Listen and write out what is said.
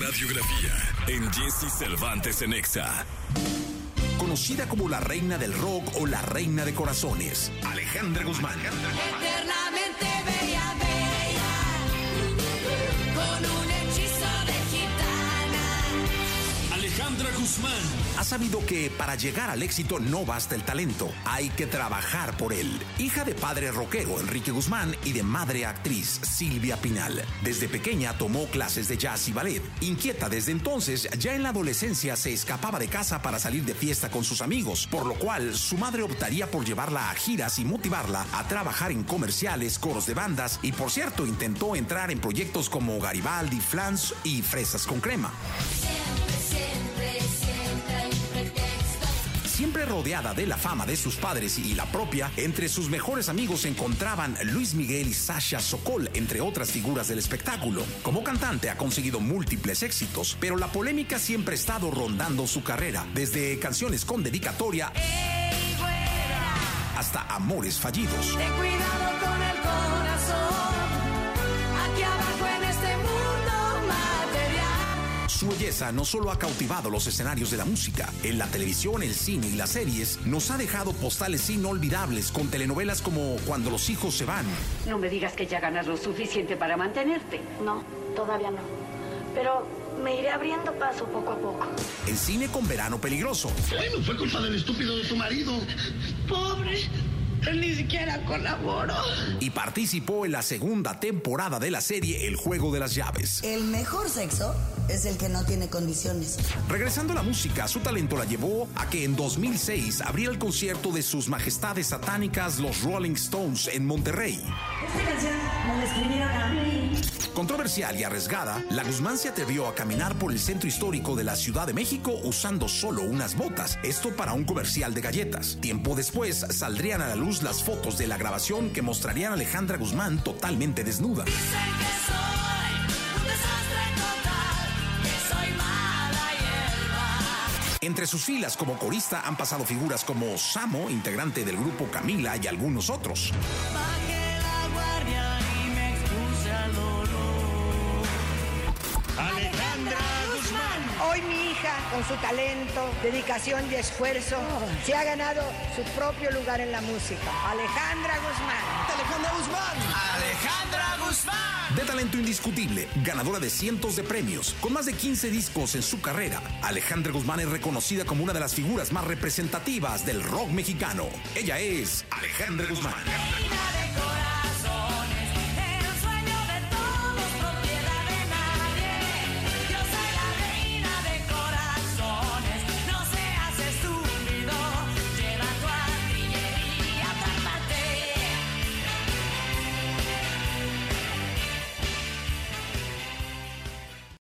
radiografía en Jesse Cervantes en Exa. Conocida como la reina del rock o la reina de corazones, Alejandra Guzmán. Eternamente bella, Ha sabido que para llegar al éxito no basta el talento, hay que trabajar por él. Hija de padre rockero Enrique Guzmán y de madre actriz Silvia Pinal. Desde pequeña tomó clases de jazz y ballet. Inquieta desde entonces, ya en la adolescencia se escapaba de casa para salir de fiesta con sus amigos, por lo cual su madre optaría por llevarla a giras y motivarla a trabajar en comerciales, coros de bandas y por cierto intentó entrar en proyectos como Garibaldi, Flans y Fresas con Crema. Siempre rodeada de la fama de sus padres y la propia, entre sus mejores amigos se encontraban Luis Miguel y Sasha Sokol, entre otras figuras del espectáculo. Como cantante ha conseguido múltiples éxitos, pero la polémica siempre ha estado rondando su carrera, desde canciones con dedicatoria hasta amores fallidos. ten cuidado con el corazón. Su belleza no solo ha cautivado los escenarios de la música, en la televisión, el cine y las series, nos ha dejado postales inolvidables con telenovelas como Cuando los hijos se van, No me digas que ya ganas lo suficiente para mantenerte. No, todavía no. Pero me iré abriendo paso poco a poco. en cine con Verano Peligroso, Bueno, fue culpa del estúpido de tu marido. Pobre, él ni siquiera colaboró. y participó en la segunda temporada de la serie El Juego de las Llaves. El mejor sexo es el que no tiene condiciones. Regresando a la música, su talento la llevó a que en 2006 abriera el concierto de sus majestades satánicas los Rolling Stones en Monterrey. Esta canción me la escribieron a mí. Controversial y arriesgada, la Guzmán se atrevió a caminar por el centro histórico de la Ciudad de México usando solo unas botas, esto para un comercial de galletas. Tiempo después saldrían a la luz las fotos de la grabación que mostrarían a Alejandra Guzmán totalmente desnuda. Dicen que soy un desastre total, que soy mala hierba. Entre sus filas como corista han pasado figuras como Samo, integrante del grupo Camila y algunos otros. Hoy mi hija, con su talento, dedicación y esfuerzo, se ha ganado su propio lugar en la música. Alejandra Guzmán. Alejandra Guzmán. De talento indiscutible, ganadora de cientos de premios, con más de 15 discos en su carrera, Alejandra Guzmán es reconocida como una de las figuras más representativas del rock mexicano. Ella es Alejandra Guzmán.